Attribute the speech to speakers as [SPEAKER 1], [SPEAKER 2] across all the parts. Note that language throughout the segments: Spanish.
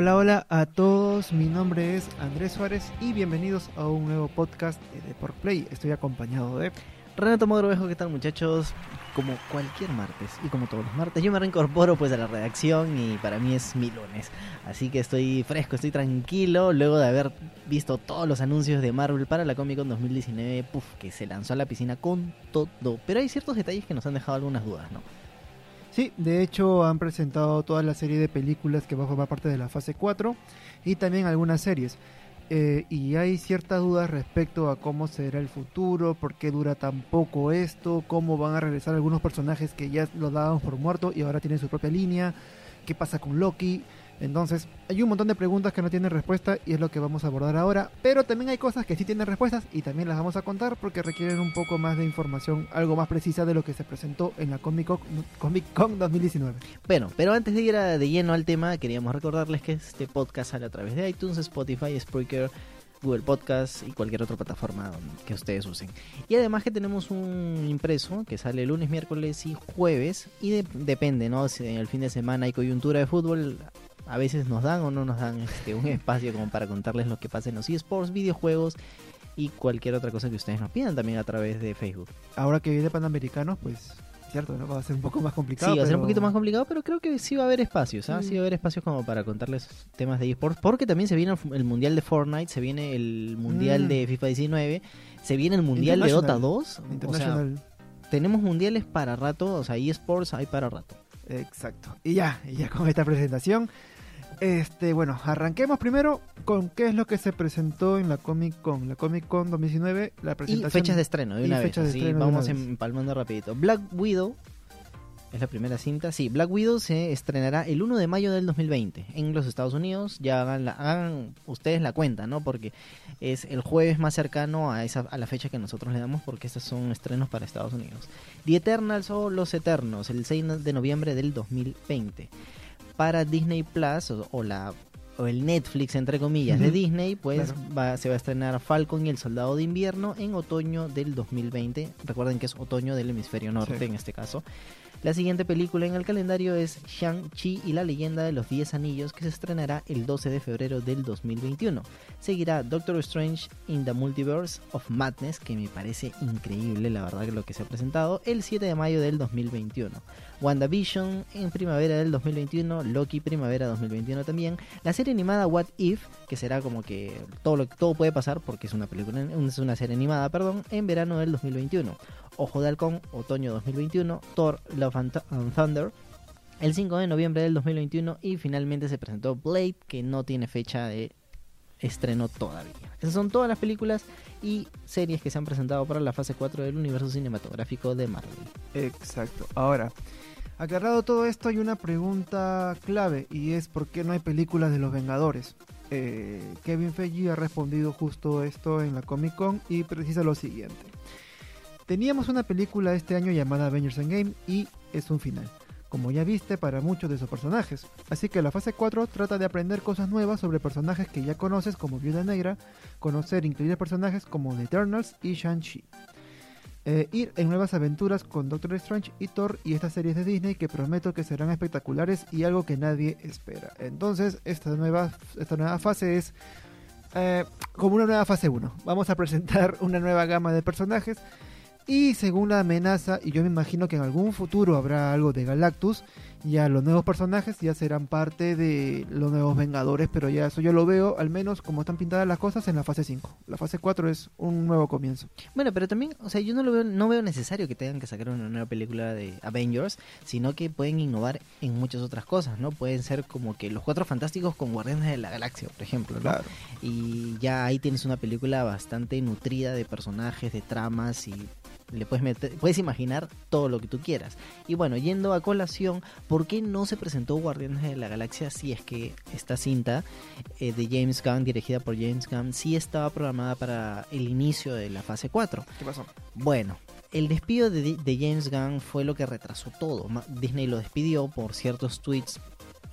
[SPEAKER 1] Hola, hola a todos. Mi nombre es Andrés Suárez y bienvenidos a un nuevo podcast de Por Play. Estoy acompañado de
[SPEAKER 2] Renato Mogrovejo, ¿qué tal muchachos? Como cualquier martes y como todos los martes, yo me reincorporo pues a la redacción y para mí es mi lunes. Así que estoy fresco, estoy tranquilo luego de haber visto todos los anuncios de Marvel para la Comic Con 2019, puf, que se lanzó a la piscina con todo. Pero hay ciertos detalles que nos han dejado algunas dudas, ¿no?
[SPEAKER 1] Sí, de hecho han presentado toda la serie de películas que va a formar parte de la fase 4 y también algunas series. Eh, y hay ciertas dudas respecto a cómo será el futuro, por qué dura tan poco esto, cómo van a regresar algunos personajes que ya los dábamos por muerto y ahora tienen su propia línea, qué pasa con Loki. Entonces, hay un montón de preguntas que no tienen respuesta y es lo que vamos a abordar ahora. Pero también hay cosas que sí tienen respuestas y también las vamos a contar porque requieren un poco más de información, algo más precisa de lo que se presentó en la Comic Con, Comic Con 2019.
[SPEAKER 2] Bueno, pero antes de ir a- de lleno al tema, queríamos recordarles que este podcast sale a través de iTunes, Spotify, Spreaker, Google Podcast y cualquier otra plataforma que ustedes usen. Y además que tenemos un impreso que sale lunes, miércoles y jueves. Y de- depende, ¿no? Si en el fin de semana hay coyuntura de fútbol, a veces nos dan o no nos dan este, un espacio como para contarles lo que pasa en los eSports, videojuegos y cualquier otra cosa que ustedes nos pidan también a través de Facebook.
[SPEAKER 1] Ahora que viene Panamericanos, pues cierto, ¿no? va a ser un poco más complicado.
[SPEAKER 2] Sí, va a ser un poquito más complicado, pero creo que sí va a haber espacios, ¿ah? Sí
[SPEAKER 1] Mm.
[SPEAKER 2] va a haber espacios como para contarles temas de eSports, porque también se viene el, el Mundial de Fortnite, se viene el Mundial
[SPEAKER 1] Mm.
[SPEAKER 2] de FIFA 19, se viene el Mundial de Dota
[SPEAKER 1] International.
[SPEAKER 2] 2, o sea, tenemos mundiales para rato, o sea, eSports hay para rato.
[SPEAKER 1] Exacto. Y ya, y ya con esta presentación. Este, bueno, arranquemos primero con qué es lo que se presentó en la Comic Con. La Comic Con 2019, la
[SPEAKER 2] Y
[SPEAKER 1] presentación.
[SPEAKER 2] fechas de estreno, de
[SPEAKER 1] y
[SPEAKER 2] una vez,
[SPEAKER 1] de de
[SPEAKER 2] vamos
[SPEAKER 1] una
[SPEAKER 2] empalmando rapidito. Black Widow es la primera cinta, sí, Black Widow se estrenará el 1 de mayo del 2020 en los Estados Unidos, ya hagan, la- hagan ustedes la cuenta, ¿no? Porque es el jueves más cercano a, esa, a la fecha que nosotros le damos porque estos son estrenos para Estados Unidos. The Eternals o Los Eternos, el 6 de noviembre del 2020. Para Disney Plus o, o la o el Netflix entre comillas de Disney, pues
[SPEAKER 1] claro.
[SPEAKER 2] va- se va a estrenar Falcon y el Soldado de Invierno en otoño del 2020. Recuerden que es otoño del hemisferio norte
[SPEAKER 1] Sí.
[SPEAKER 2] en este caso. La siguiente película en el calendario es Shang-Chi y la leyenda de los 10 anillos que se estrenará el 12 de febrero del 2021. Seguirá Doctor Strange in the Multiverse of Madness, que me parece increíble la verdad que lo que se ha presentado, el 7 de mayo del 2021. WandaVision en primavera del 2021, Loki primavera 2021 también, la serie animada What If, que será como que todo lo todo puede pasar porque es una película es una serie animada, perdón, en verano del 2021. Ojo de Halcón, otoño 2021, Thor Love and, Th- and Thunder, el 5 de noviembre del 2021 y finalmente se presentó Blade, que no tiene fecha de estreno todavía. Esas son todas las películas y series que se han presentado para la fase 4 del universo cinematográfico de Marvel.
[SPEAKER 1] Exacto. Ahora, aclarado todo esto, hay una pregunta clave y es ¿por qué no hay películas de los Vengadores? Eh, Kevin Feige ha respondido justo esto en la Comic Con y precisa lo siguiente. Teníamos una película este año llamada Avengers Endgame y es un final, como ya viste para muchos de esos personajes. Así que la fase 4 trata de aprender cosas nuevas sobre personajes que ya conoces como Viuda Negra, conocer incluidos personajes como The Eternals y Shang-Chi. Eh, ir en nuevas aventuras con Doctor Strange y Thor y estas series de Disney que prometo que serán espectaculares y algo que nadie espera. Entonces, esta nueva, esta nueva fase es eh, como una nueva fase 1. Vamos a presentar una nueva gama de personajes y según la amenaza, y yo me imagino que en algún futuro habrá algo de Galactus, ya los nuevos personajes ya serán parte de los nuevos Vengadores, pero ya eso yo lo veo, al menos como están pintadas las cosas, en la fase 5. La fase 4 es un nuevo comienzo.
[SPEAKER 2] Bueno, pero también, o sea, yo no lo veo, no veo necesario que tengan que sacar una nueva película de Avengers, sino que pueden innovar en muchas otras cosas, ¿no? Pueden ser como que los cuatro fantásticos con Guardianes de la Galaxia, por ejemplo, ¿no?
[SPEAKER 1] Claro.
[SPEAKER 2] Y ya ahí tienes una película bastante nutrida de personajes, de tramas y le puedes meter, puedes imaginar todo lo que tú quieras. Y bueno, yendo a colación, ¿por qué no se presentó Guardianes de la Galaxia si es que esta cinta eh, de James Gunn, dirigida por James Gunn, sí estaba programada para el inicio de la fase 4?
[SPEAKER 1] ¿Qué pasó?
[SPEAKER 2] Bueno, el despido de, de James Gunn fue lo que retrasó todo. Disney lo despidió por ciertos tweets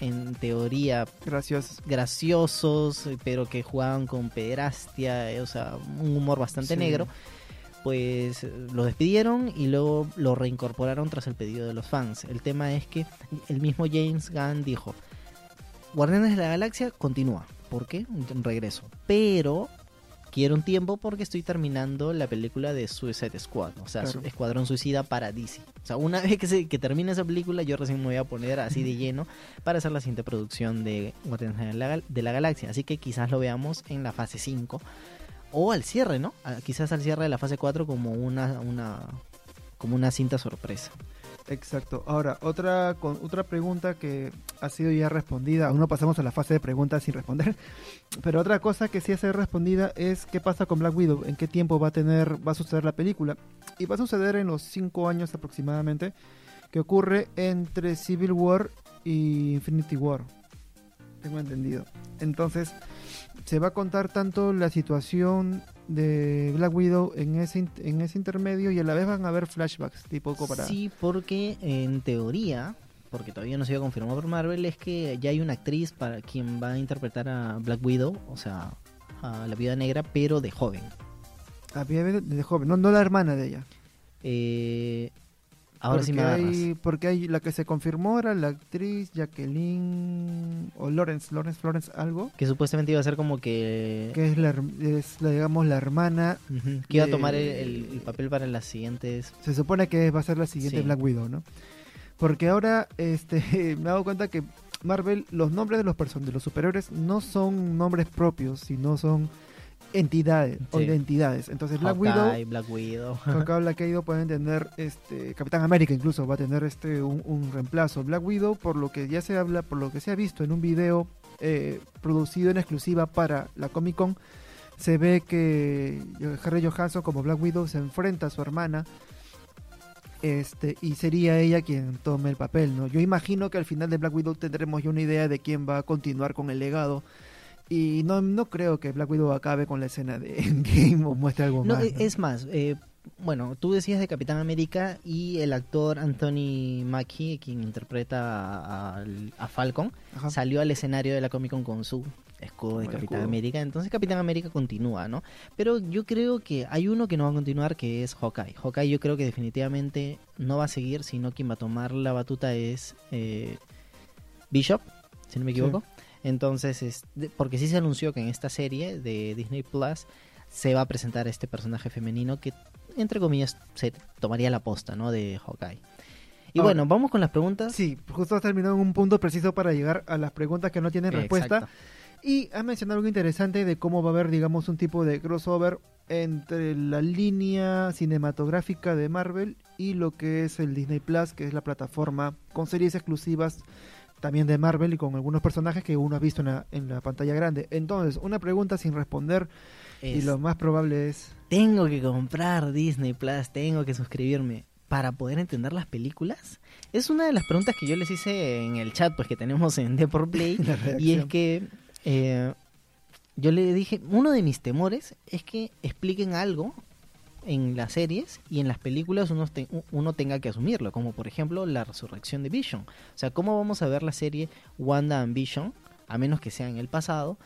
[SPEAKER 2] en teoría
[SPEAKER 1] Gracias.
[SPEAKER 2] graciosos, eh, pero que jugaban con pederastia, eh, o sea, un humor bastante
[SPEAKER 1] Sí.
[SPEAKER 2] negro. Pues eh, lo despidieron y luego lo reincorporaron tras el pedido de los fans. El tema es que el mismo James Gunn dijo, Guardianes de la Galaxia continúa. ¿Por qué? Un regreso. Pero quiero un tiempo porque estoy terminando la película de Suicide Squad, o sea,
[SPEAKER 1] Claro.
[SPEAKER 2] Escuadrón Suicida para DC. O sea, una vez que, se, que termine esa película, yo recién me voy a poner así de lleno para hacer la siguiente producción de Guardianes de la, Gal- de la Galaxia. Así que quizás lo veamos en la fase 5 o al cierre, ¿no? A- quizás al cierre de la fase 4 como una, una, como una cinta sorpresa.
[SPEAKER 1] Exacto. Ahora, otra, con, otra pregunta que ha sido ya respondida. Aún no pasamos a la fase de preguntas sin responder. Pero otra cosa que sí ha sido respondida es qué pasa con Black Widow, en qué tiempo va a tener, va a suceder la película. Y va a suceder en los 5 años aproximadamente, que ocurre entre Civil War y Infinity War. Tengo entendido. Entonces, se va a contar tanto la situación de Black Widow en ese, en ese intermedio y a la vez van a haber flashbacks, tipo para...
[SPEAKER 2] Sí, porque en teoría, porque todavía no se ha confirmado por Marvel, es que ya hay una actriz para quien va a interpretar a Black Widow, o sea, a la Viuda Negra, pero de joven.
[SPEAKER 1] Había de, de joven, no, no la hermana de ella.
[SPEAKER 2] Eh, ahora sí me agarras.
[SPEAKER 1] hay, porque hay la que se confirmó era la actriz Jacqueline o Lawrence, Lawrence Florence algo,
[SPEAKER 2] Que supuestamente iba a ser como que...
[SPEAKER 1] que es la, es la digamos la hermana,
[SPEAKER 2] que iba a tomar el, el- el papel para las siguientes...
[SPEAKER 1] se supone que va a ser la siguiente
[SPEAKER 2] Sí.
[SPEAKER 1] Black Widow, ¿no? Porque ahora este me he dado cuenta que Marvel los nombres de los de los superhéroes no son nombres propios, sino son entidades o
[SPEAKER 2] Sí.
[SPEAKER 1] identidades. Entonces Black Widow
[SPEAKER 2] Hawkeye, Black Widow.
[SPEAKER 1] Acá Black Widow pueden tener este Capitán América incluso va a tener este un, un reemplazo. Black Widow, por lo que ya se habla, por lo que se ha visto en un video eh, producido en exclusiva para la Comic Con, se ve que Harry Johansson como Black Widow se enfrenta a su hermana. Este, y sería ella quien tome el papel, ¿no? Yo imagino que al final de Black Widow tendremos ya una idea de quién va a continuar con el legado. Y no, no creo que Black Widow acabe con la escena de Endgame o muestre algo
[SPEAKER 2] No,
[SPEAKER 1] más.
[SPEAKER 2] e-
[SPEAKER 1] ¿no?
[SPEAKER 2] es más, eh, bueno, tú decías de Capitán América y el actor Anthony Mackie, quien interpreta a, al- a Falcon,
[SPEAKER 1] Ajá.
[SPEAKER 2] salió al escenario de la Comic Con con su escudo de Capitán
[SPEAKER 1] escudo.
[SPEAKER 2] América. Entonces Capitán América continúa, ¿no? Pero yo creo que hay uno que no va a continuar que es Hawkeye. Hawkeye yo creo que definitivamente no va a seguir, sino quien va a tomar la batuta es eh, Bishop, si no me
[SPEAKER 1] Sí.
[SPEAKER 2] Entonces, es, porque sí se anunció que en esta serie de Disney Plus se va a presentar este personaje femenino que, entre comillas, se tomaría la posta, ¿no? De Hawkeye. Y
[SPEAKER 1] Ahora-
[SPEAKER 2] bueno, vamos con las preguntas.
[SPEAKER 1] Sí, justo has terminado en un punto preciso para llegar a las preguntas que no tienen respuesta.
[SPEAKER 2] Exacto.
[SPEAKER 1] Y has mencionado algo interesante de cómo va a haber, digamos, un tipo de crossover entre la línea cinematográfica de Marvel y lo que es el Disney Plus, que es la plataforma con series exclusivas también de Marvel y con algunos personajes que uno ha visto en la, en la pantalla grande. Entonces, una pregunta sin responder y lo más probable es...
[SPEAKER 2] tengo que comprar Disney Plus, tengo que suscribirme para poder entender las películas? Es una de las preguntas que yo les hice en el chat pues que tenemos en Deport Play
[SPEAKER 1] la
[SPEAKER 2] y es que eh, yo le dije, uno de mis temores es que expliquen algo en las series y en las películas uno, te- uno tenga que asumirlo, como por ejemplo la resurrección de Vision. O sea, ¿cómo vamos a ver la serie Wanda and Vision, a menos que sea en el pasado?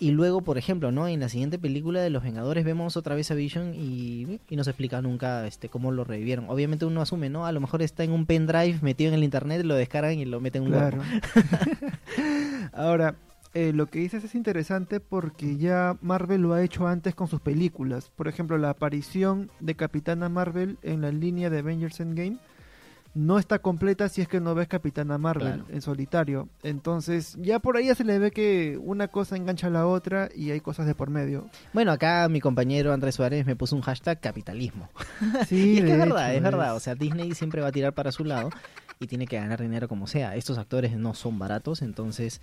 [SPEAKER 2] Y luego, por ejemplo, ¿no? En la siguiente película de Los Vengadores vemos otra vez a Vision y, y no se explica nunca este cómo lo revivieron. Obviamente uno asume, ¿no? A lo mejor está en un pendrive metido en el internet, lo descargan y lo meten en un
[SPEAKER 1] Claro. Ahora, eh, lo que dices es interesante porque ya Marvel lo ha hecho antes con sus películas. Por ejemplo, la aparición de Capitana Marvel en la línea de Avengers Endgame no está completa si es que no ves Capitana Marvel
[SPEAKER 2] Claro.
[SPEAKER 1] en solitario. Entonces, ya por ahí ya se le ve que una cosa engancha a la otra y hay cosas de por medio.
[SPEAKER 2] Bueno, acá mi compañero Andrés Suárez me puso un hashtag capitalismo.
[SPEAKER 1] Sí,
[SPEAKER 2] y es que
[SPEAKER 1] de
[SPEAKER 2] es verdad,
[SPEAKER 1] hecho,
[SPEAKER 2] es verdad. O sea, Disney siempre va a tirar para su lado y tiene que ganar dinero como sea. Estos actores no son baratos, entonces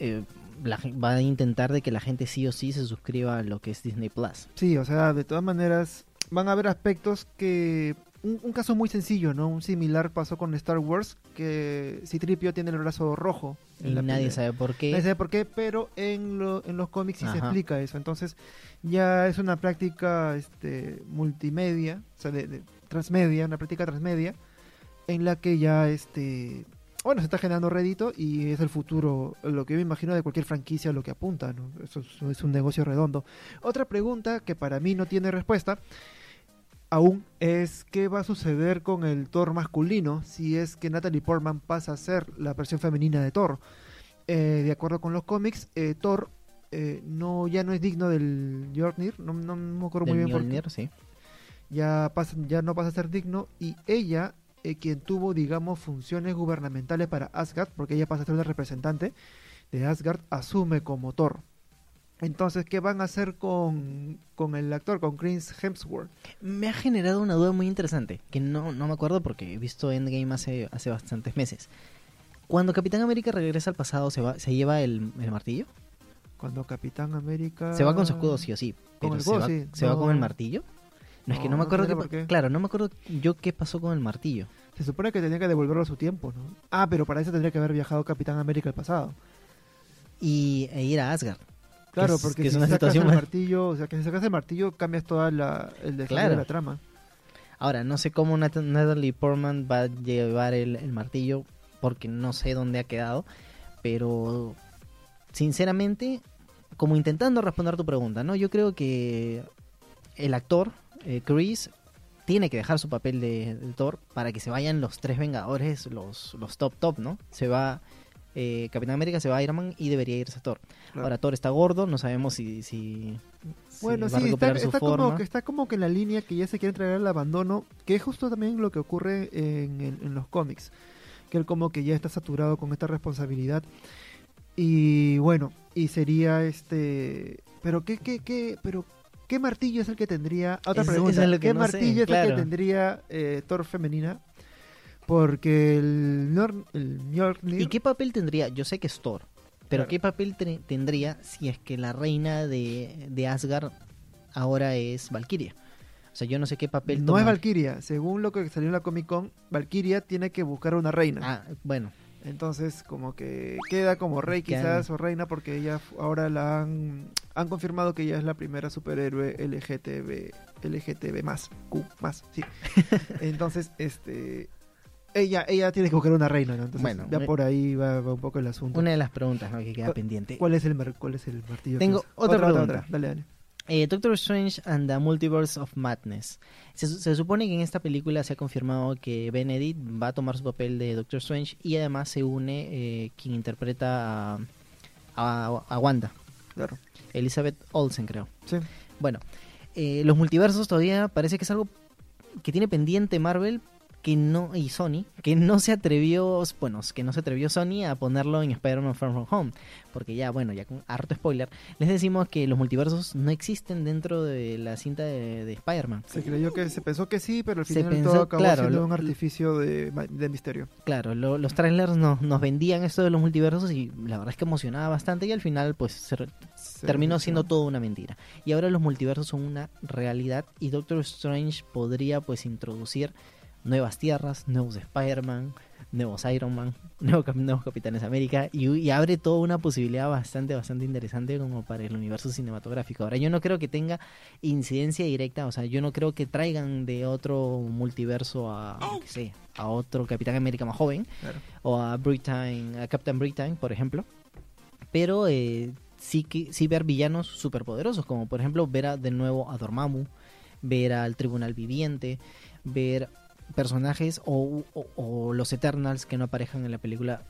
[SPEAKER 2] eh, la va a intentar de que la gente sí o sí se suscriba a lo que es Disney Plus.
[SPEAKER 1] Sí, o sea, de todas maneras van a haber aspectos que... Un, un caso muy sencillo, ¿no? Un similar pasó con Star Wars, que Citripio tiene el brazo rojo.
[SPEAKER 2] Y nadie sabe por qué.
[SPEAKER 1] Nadie sabe por qué, pero en, lo- en los cómics sí se explica eso. Entonces ya es una práctica este, multimedia, o sea, de, de transmedia, una práctica transmedia, en la que ya, este, bueno, se está generando rédito y es el futuro, lo que yo me imagino de cualquier franquicia, lo que apunta, ¿no? Eso es, un negocio redondo. Otra pregunta que para mí no tiene respuesta aún es qué va a suceder con el Thor masculino si es que Natalie Portman pasa a ser la versión femenina de Thor. eh, de acuerdo con los cómics, eh, Thor eh, no ya no es digno del Mjolnir, no, no me acuerdo muy bien por qué.
[SPEAKER 2] Mjolnir, sí.
[SPEAKER 1] ya, pasa, ya no pasa a ser digno y ella, eh, quien tuvo, digamos, funciones gubernamentales para Asgard, porque ella pasa a ser una representante de Asgard, asume como Thor. Entonces, ¿qué van a hacer con, con el actor, con Chris Hemsworth?
[SPEAKER 2] Me ha generado una duda muy interesante, que no, no me acuerdo porque he visto Endgame hace, hace bastantes meses. Cuando Capitán América regresa al pasado, ¿se, va, se lleva el, el martillo?
[SPEAKER 1] Cuando Capitán América...
[SPEAKER 2] Se va con su escudo sí o sí,
[SPEAKER 1] Con el
[SPEAKER 2] se,
[SPEAKER 1] escudo,
[SPEAKER 2] va,
[SPEAKER 1] sí.
[SPEAKER 2] ¿se va con el martillo? No, es que no me acuerdo qué,
[SPEAKER 1] por qué.
[SPEAKER 2] Claro, no me acuerdo yo qué pasó con el martillo.
[SPEAKER 1] Se supone que tenía que devolverlo a su tiempo, ¿no? Ah, pero para eso tendría que haber viajado Capitán América al pasado.
[SPEAKER 2] Y e ir a Asgard.
[SPEAKER 1] Claro, porque
[SPEAKER 2] que es
[SPEAKER 1] si
[SPEAKER 2] una
[SPEAKER 1] sacas
[SPEAKER 2] situación
[SPEAKER 1] el martillo, o sea, que si sacas el martillo cambias toda la, el desarrollo
[SPEAKER 2] Claro.
[SPEAKER 1] de la trama.
[SPEAKER 2] Ahora, no sé cómo Nat- Natalie Portman va a llevar el, el martillo porque no sé dónde ha quedado, pero sinceramente, como intentando responder tu pregunta, ¿no? Yo creo que el actor, eh, Chris, tiene que dejar su papel de, de Thor para que se vayan los tres Vengadores, los, los top top, ¿no? Se va eh, Capitán América, se va Iron Man y debería irse Thor.
[SPEAKER 1] Claro.
[SPEAKER 2] Ahora Thor está gordo, no sabemos si, si, si
[SPEAKER 1] Bueno,
[SPEAKER 2] va a
[SPEAKER 1] sí, está,
[SPEAKER 2] recuperar su
[SPEAKER 1] está
[SPEAKER 2] forma.
[SPEAKER 1] como que, está como que en la línea que ya se quiere entregar al abandono, que es justo también lo que ocurre en, el- en los cómics, que él como que ya está saturado con esta responsabilidad. Y bueno, y sería este... Pero qué, qué, qué, pero ¿qué martillo es el que tendría... Otra
[SPEAKER 2] Eso-
[SPEAKER 1] pregunta,
[SPEAKER 2] es
[SPEAKER 1] ¿qué
[SPEAKER 2] no sé,
[SPEAKER 1] martillo es el que tendría eh, Thor femenina? Porque el, Nor- el Mjolnir...
[SPEAKER 2] ¿Y qué papel tendría? Yo sé que es Thor, pero
[SPEAKER 1] Claro.
[SPEAKER 2] ¿qué papel tendría si es que la reina de, de Asgard ahora es Valkyria? O sea, yo no sé qué papel
[SPEAKER 1] No es Valkyria, según lo que salió en la Comic Con, Valkyria tiene que buscar una reina.
[SPEAKER 2] Ah, bueno,
[SPEAKER 1] Entonces, como que queda como rey quizás o reina porque ella ahora la han, han confirmado que ella es la primera superhéroe LGTB, LGTB más, Q más, sí. Entonces, este, ella, ella tiene que buscar una reina, ¿no? Entonces,
[SPEAKER 2] Bueno,
[SPEAKER 1] ya por ahí va, va un poco el asunto.
[SPEAKER 2] una de las preguntas ¿no? que queda
[SPEAKER 1] ¿Cuál-
[SPEAKER 2] pendiente.
[SPEAKER 1] ¿Cuál es el mar- cuál es el martillo? que
[SPEAKER 2] Tengo
[SPEAKER 1] usa?
[SPEAKER 2] otra pregunta.
[SPEAKER 1] Dale, dale.
[SPEAKER 2] Eh, Doctor Strange and the Multiverse of Madness. Se, se supone que en esta película se ha confirmado que Benedict va a tomar su papel de Doctor Strange y además se une eh, quien interpreta a, a- a Wanda,
[SPEAKER 1] Claro.
[SPEAKER 2] Elizabeth Olsen creo.
[SPEAKER 1] Sí.
[SPEAKER 2] Bueno, eh, los multiversos todavía parece que es algo que tiene pendiente Marvel que no y Sony que no se atrevió bueno que no se atrevió Sony a ponerlo en Spider-Man Far From Home porque ya bueno ya con harto spoiler les decimos que los multiversos no existen dentro de la cinta de, de Spider-Man
[SPEAKER 1] Se creyó que se pensó que sí, pero al
[SPEAKER 2] Se
[SPEAKER 1] final
[SPEAKER 2] pensó,
[SPEAKER 1] todo acabó
[SPEAKER 2] claro,
[SPEAKER 1] siendo
[SPEAKER 2] lo-
[SPEAKER 1] un artificio de, de misterio.
[SPEAKER 2] claro lo- los trailers nos, nos vendían esto de los multiversos y la verdad es que emocionaba bastante y al final pues se
[SPEAKER 1] Se
[SPEAKER 2] terminó siendo todo una mentira. Y ahora los multiversos son una realidad y Doctor Strange podría pues introducir nuevas tierras, nuevos Spider-Man, nuevos Iron Man, nuevos, cap- nuevos Capitanes América y, y abre toda una posibilidad bastante, bastante interesante como para el universo cinematográfico. Ahora yo no creo que tenga incidencia directa, o sea, yo no creo que traigan de otro multiverso a, sé, a otro Capitán América más joven
[SPEAKER 1] Claro.
[SPEAKER 2] o a Britain, a Captain Britain, por ejemplo. Pero eh, sí que sí ver villanos superpoderosos, como por ejemplo ver a- de nuevo a Dormammu, ver al Tribunal Viviente, ver personajes o, o- o los Eternals que no aparejan en la película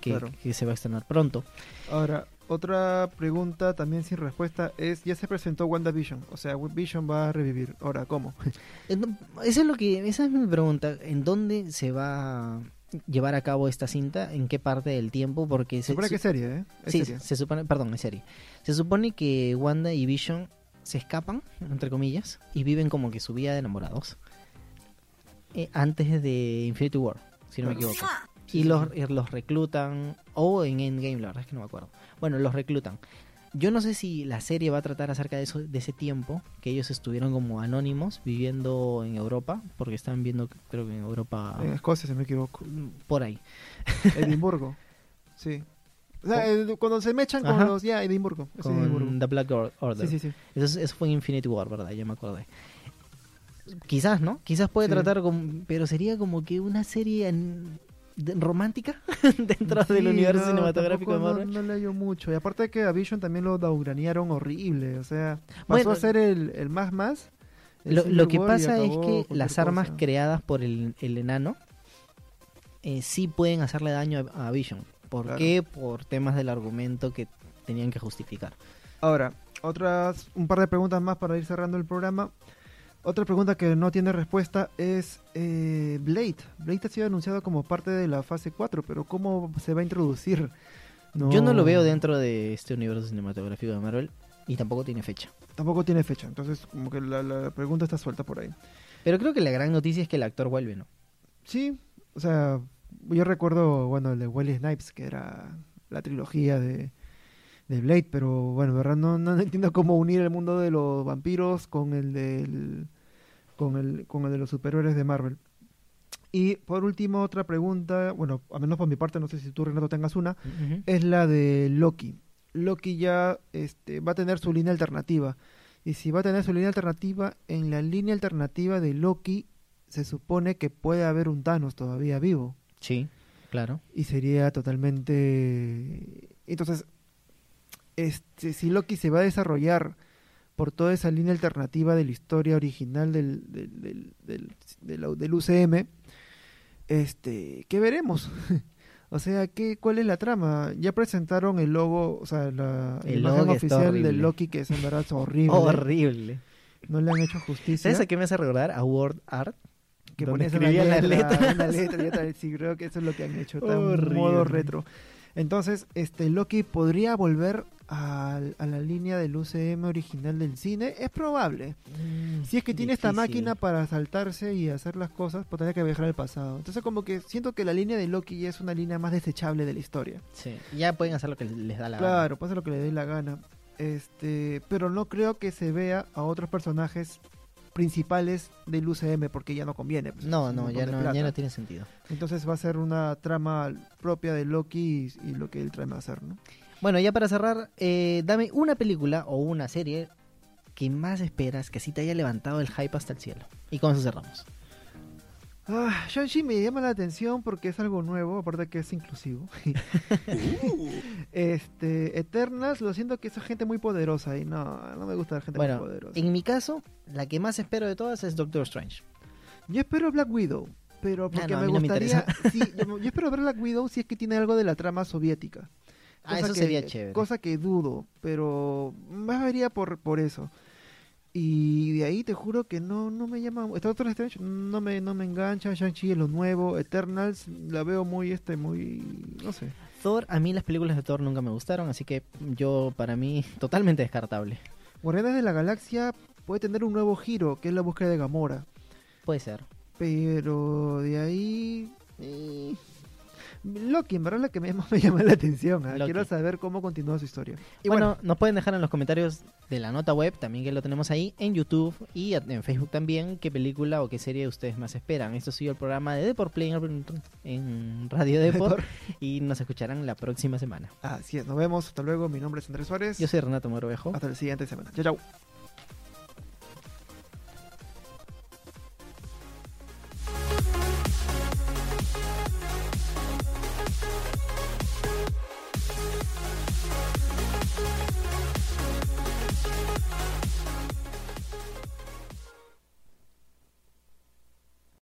[SPEAKER 2] que,
[SPEAKER 1] Claro.
[SPEAKER 2] que se va a estrenar pronto.
[SPEAKER 1] Ahora, otra pregunta también sin respuesta es, ya se presentó WandaVision, o sea, Vision va a revivir. Ahora, ¿cómo?
[SPEAKER 2] Eso es lo que, esa es mi pregunta, ¿en dónde se va a llevar a cabo esta cinta? ¿En qué parte del tiempo? Porque
[SPEAKER 1] Se supone que es serie, ¿eh? Es
[SPEAKER 2] Sí,
[SPEAKER 1] serie.
[SPEAKER 2] se supone, perdón, es serie. Se supone que Wanda y Vision se escapan, entre comillas, y viven como que su vida de enamorados. Eh, antes de Infinity War, si no me equivoco.
[SPEAKER 1] Sí,
[SPEAKER 2] Y los, y los reclutan, o en Endgame, la verdad es que no me acuerdo. Bueno, los reclutan. Yo no sé si la serie va a tratar acerca de eso, de ese tiempo, que ellos estuvieron como anónimos viviendo en Europa, porque estaban viendo, creo que en Europa,
[SPEAKER 1] En Escocia, si no me equivoco.
[SPEAKER 2] por ahí.
[SPEAKER 1] Edimburgo. Sí. O sea, el- cuando se mechan con
[SPEAKER 2] Ajá.
[SPEAKER 1] los... Ya, Edimburgo.
[SPEAKER 2] Con The Black Or- Order.
[SPEAKER 1] Sí, sí, sí.
[SPEAKER 2] Eso, es- eso fue en Infinity War, ¿verdad? Ya me acordé. Quizás, ¿no? Quizás puede
[SPEAKER 1] Sí.
[SPEAKER 2] tratar como... Pero sería como que una serie en- romántica dentro
[SPEAKER 1] Sí,
[SPEAKER 2] del universo
[SPEAKER 1] no,
[SPEAKER 2] cinematográfico de Marvel.
[SPEAKER 1] No, no le hallo mucho. Y aparte de que a Vision también lo daugranearon horrible. O sea, pasó
[SPEAKER 2] Bueno.
[SPEAKER 1] a ser el, el más más.
[SPEAKER 2] Lo, lo que pasa es que las armas
[SPEAKER 1] cosa.
[SPEAKER 2] creadas por el, el enano eh, sí pueden hacerle daño a, a Vision. ¿Por
[SPEAKER 1] Claro.
[SPEAKER 2] qué? Por temas del argumento que tenían que justificar.
[SPEAKER 1] Ahora, otras, un par de preguntas más para ir cerrando el programa. Otra pregunta que no tiene respuesta es eh, Blade. Blade ha sido anunciado como parte de la fase 4, pero ¿cómo se va a introducir?
[SPEAKER 2] Yo no lo veo dentro de este universo cinematográfico de Marvel y tampoco tiene fecha.
[SPEAKER 1] Tampoco tiene fecha, entonces como que la, la pregunta está suelta por ahí.
[SPEAKER 2] Pero creo que la gran noticia es que el actor vuelve, ¿no?
[SPEAKER 1] Sí, o sea, yo recuerdo, bueno, el de Wesley Snipes, que era la trilogía de, de Blade, pero bueno, de verdad no, no entiendo cómo unir el mundo de los vampiros con el del con el con el de los superhéroes de Marvel. Y por último, otra pregunta, bueno, a menos por mi parte, no sé si tú Renato tengas una, es la de Loki. Loki ya este, va a tener su línea alternativa. Y si va a tener su línea alternativa, en la línea alternativa de Loki se supone que puede haber un Thanos todavía vivo.
[SPEAKER 2] Sí, claro.
[SPEAKER 1] Y sería totalmente... Entonces, este, si Loki se va a desarrollar por toda esa línea alternativa de la historia original del, del, del, del, UCM, este, ¿qué veremos? o sea, ¿qué, ¿cuál es la trama? Ya presentaron el logo, o sea, la,
[SPEAKER 2] El logo
[SPEAKER 1] oficial del Loki, que es en verdad horrible.
[SPEAKER 2] Horrible.
[SPEAKER 1] No le han hecho justicia.
[SPEAKER 2] ¿Sabes a qué me hace recordar? A Word Art.
[SPEAKER 1] que pones una letra,
[SPEAKER 2] letras.
[SPEAKER 1] una letra, sí, creo que eso es lo que han hecho,
[SPEAKER 2] Horrible.
[SPEAKER 1] modo retro. Entonces, este Loki podría volver a, la línea del UCM original del cine, es probable. Si es que tiene esta máquina para saltarse y hacer las cosas, pues tendría que viajar al pasado. Entonces, como que siento que la línea de Loki ya es una línea más desechable de la historia.
[SPEAKER 2] Sí, ya pueden hacer lo que les da la
[SPEAKER 1] Claro, pasa lo que le dé la gana. Este, pero no creo que se vea a otros personajes principales del UCM porque ya no conviene. pues.
[SPEAKER 2] No, no, ya no,
[SPEAKER 1] plata.
[SPEAKER 2] ya no tiene sentido.
[SPEAKER 1] Entonces va a ser una trama propia de Loki y, y lo que él trae a hacer, ¿no?
[SPEAKER 2] Bueno, ya para cerrar, eh, dame una película o una serie que más esperas que sí te haya levantado el hype hasta el cielo. Y con eso cerramos.
[SPEAKER 1] Ah, Shang-Chi me llama la atención porque es algo nuevo, aparte que es inclusivo. este, Eternals, lo siento que es gente muy poderosa y no, no me gusta la gente
[SPEAKER 2] Bueno,
[SPEAKER 1] muy poderosa.
[SPEAKER 2] en mi caso, la que más espero de todas es Doctor Strange.
[SPEAKER 1] Yo espero Black Widow, pero porque
[SPEAKER 2] no, a
[SPEAKER 1] me
[SPEAKER 2] mí no me
[SPEAKER 1] gustaría. sí, yo, yo espero ver Black Widow si es que tiene algo de la trama soviética.
[SPEAKER 2] Ah, eso
[SPEAKER 1] que-
[SPEAKER 2] sería chévere.
[SPEAKER 1] Cosa que dudo, pero más vería por, por eso. Y de ahí te juro que no, no me llama. Esta Doctor Strange no me, no me engancha. Shang-Chi es lo nuevo. Eternals la veo muy, este, muy. No sé.
[SPEAKER 2] Thor, a mí las películas de Thor nunca me gustaron, así que yo, para mí, totalmente descartable.
[SPEAKER 1] Guardianes de la Galaxia puede tener un nuevo giro, que es la búsqueda de Gamora.
[SPEAKER 2] Puede ser.
[SPEAKER 1] Pero de ahí. eh, Loki, en verdad, la que me, más me llama la atención. ¿ah? Quiero saber cómo continúa su historia. Y
[SPEAKER 2] bueno,
[SPEAKER 1] bueno,
[SPEAKER 2] nos pueden dejar en los comentarios de la nota web, también que lo tenemos ahí, en YouTube y en Facebook también, qué película o qué serie ustedes más esperan. Esto ha sido el programa de Deport Play en, Radio Deport y nos escucharán la próxima semana.
[SPEAKER 1] así es. Nos vemos. Hasta luego. Mi nombre es Andrés Suárez.
[SPEAKER 2] Yo soy Renato Morovejo.
[SPEAKER 1] Hasta la siguiente semana. Chao, chao.